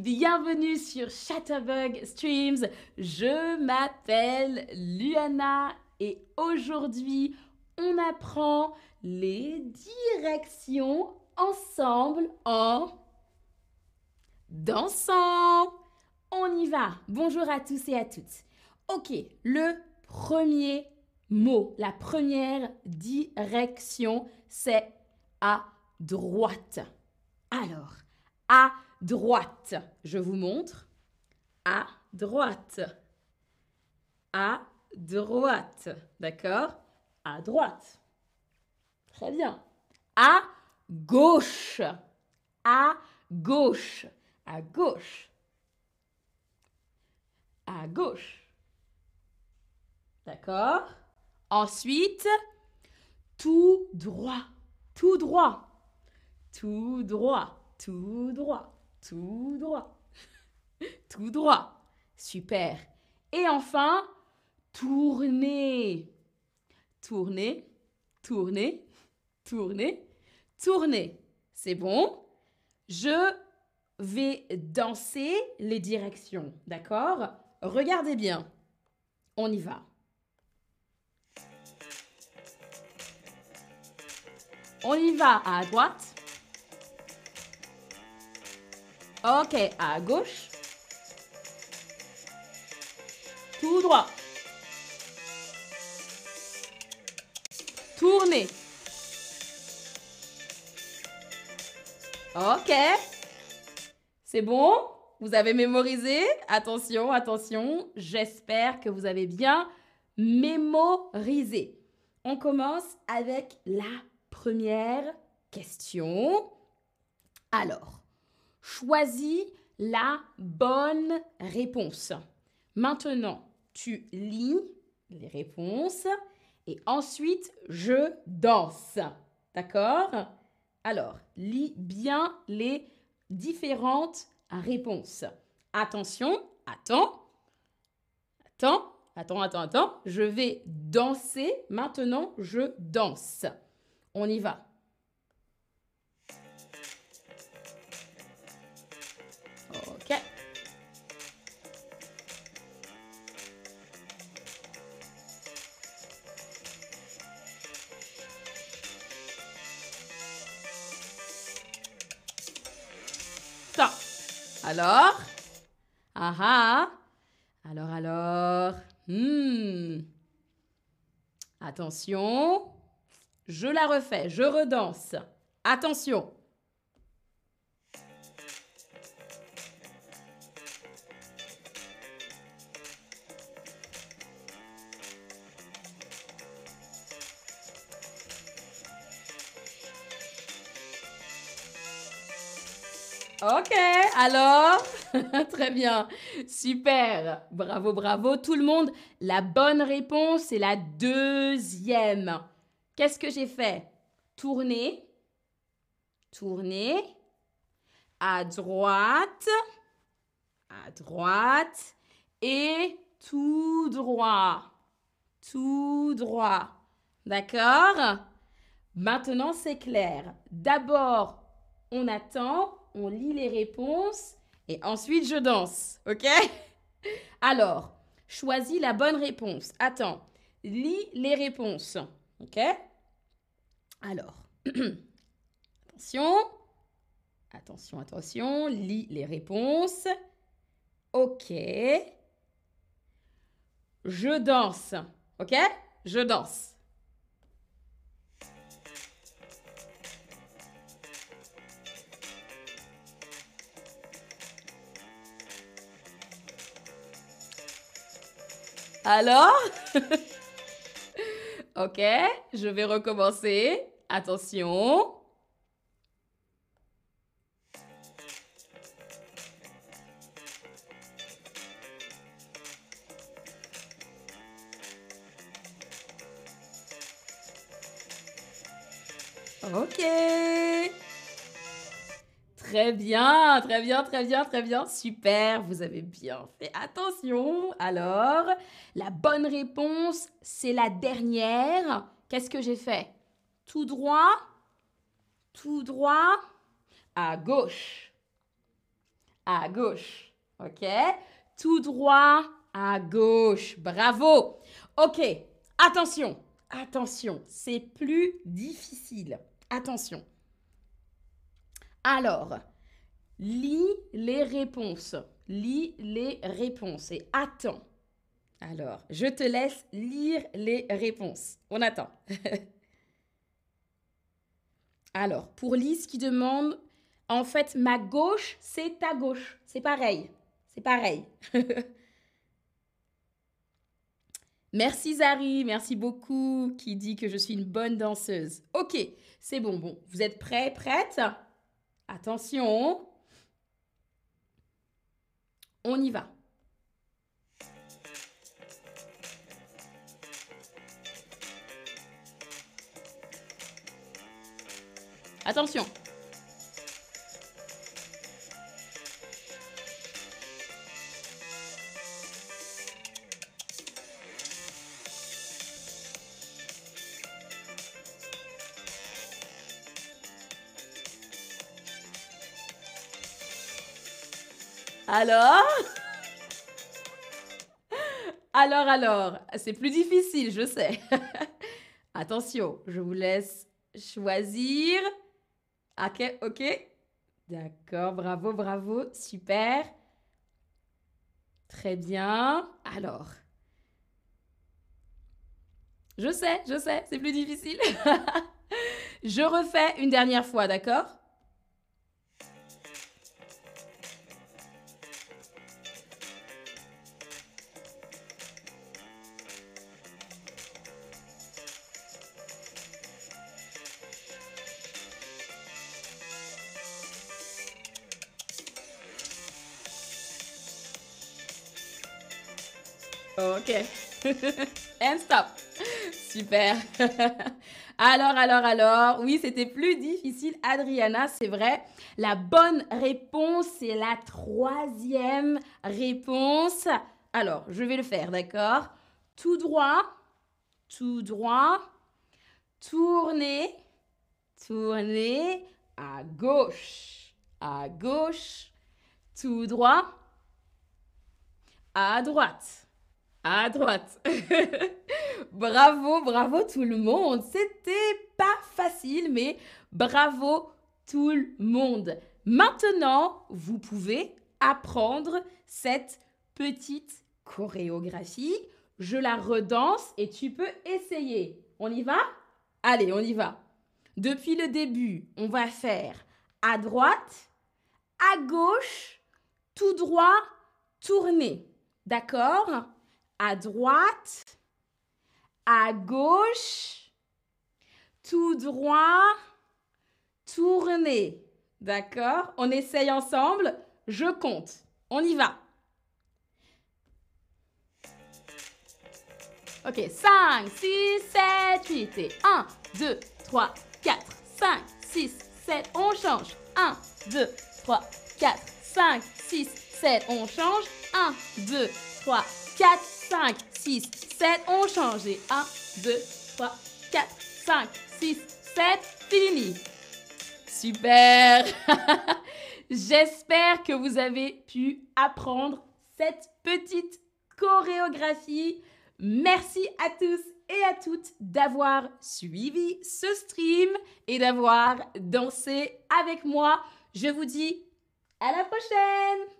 Bienvenue sur Chatterbug Streams. Je m'appelle Luana et aujourd'hui on apprend les directions ensemble en dansant. On y va. Bonjour à tous et à toutes. Ok, le premier mot, la première direction, c'est à droite. Alors, à droite, je vous montre. À droite. À droite. D'accord? À droite. Très bien. À gauche. À gauche. À gauche. À gauche. D'accord? Ensuite, tout droit. Tout droit. Tout droit. Tout droit. Tout droit. tout droit. Super. Et enfin, tourner. Tourner. Tourner. Tourner. Tourner. C'est bon? Je vais danser les directions. D'accord? Regardez bien. On y va. On y va à droite. Ok, à gauche. Tout droit. Tournez. Ok. C'est bon? Vous avez mémorisé? Attention, attention. J'espère que vous avez bien mémorisé. On commence avec la première question. Alors, choisis la bonne réponse. Maintenant, tu lis les réponses et ensuite je danse. D'accord? Alors, lis bien les différentes réponses. Attention, attends, attends, attends, attends, attends. Je vais danser. Maintenant, je danse. On y va. Alors? Ah ah Alors, alors hmm. Attention. Je la refais, je redanse. Attention. Ok, alors, très bien, super, bravo, bravo tout le monde. La bonne réponse est la deuxième. Qu'est-ce que j'ai fait? Tourner, tourner, à droite, à droite. Et tout droit, tout droit. D'accord? Maintenant, c'est clair. D'abord, on attend, on lit les réponses et ensuite je danse. OK? Alors, choisis la bonne réponse. Attends, lis les réponses. OK? Alors, attention, attention, attention, lis les réponses. Ok. Je danse. Ok? Je danse. Alors? Ok, je vais recommencer. Attention. Ok. Très bien, très bien, très bien, très bien. Super, vous avez bien fait. Attention. Alors, la bonne réponse, c'est la dernière. Qu'est-ce que j'ai fait? Tout droit, tout droit, à gauche. à gauche. OK? Tout droit? À gauche. Bravo. OK. Attention. Attention, c'est plus difficile. Attention. Alors, lis les réponses. Lis les réponses et attends. Alors, je te laisse lire les réponses. On attend. Alors, pour Lise qui demande, en fait, ma gauche, c'est ta gauche. C'est pareil. C'est pareil. merci Zari, merci beaucoup, qui dit que je suis une bonne danseuse. Ok, c'est bon, bon. Vous êtes prêts, prêtes? Attention. On y va. Attention. Alors? Alors, alors, c'est plus difficile, je sais. Attention, je vous laisse choisir. Ok, ok. D'accord, bravo, bravo, super. Très bien. Alors, je sais, je sais, c'est plus difficile. je refais une dernière fois, d'accord? Ok. And stop. Super. alors, alors, alors, oui, c'était plus difficile, Adriana, c'est vrai. La bonne réponse, c'est la troisième réponse. Alors, je vais le faire, d'accord? Tout droit, tout droit, tournez, tournez à gauche, à gauche, tout droit, à droite. À droite. bravo, bravo tout le monde. C'était pas facile, mais bravo tout le monde. Maintenant, vous pouvez apprendre cette petite chorégraphie. Je la redanse et tu peux essayer. On y va? Allez, on y va. Depuis le début, on va faire à droite, à gauche, tout droit, tourner. D'accord? À droite, à gauche, tout droit, tourner. D'accord? On essaye ensemble. Je compte. On y va. Ok, 5, 6, 7, 8 et 1, 2, 3, 4, 5, 6, 7, on change. 1, 2, 3, 4, 5, 6, 7, on change. 1, 2, 3, 4, 5, 6, 7. On change. 1, 2, 3, 4, 5, 6, 7. Fini. Super. J'espère que vous avez pu apprendre cette petite chorégraphie. Merci à tous et à toutes d'avoir suivi ce stream et d'avoir dansé avec moi. Je vous dis à la prochaine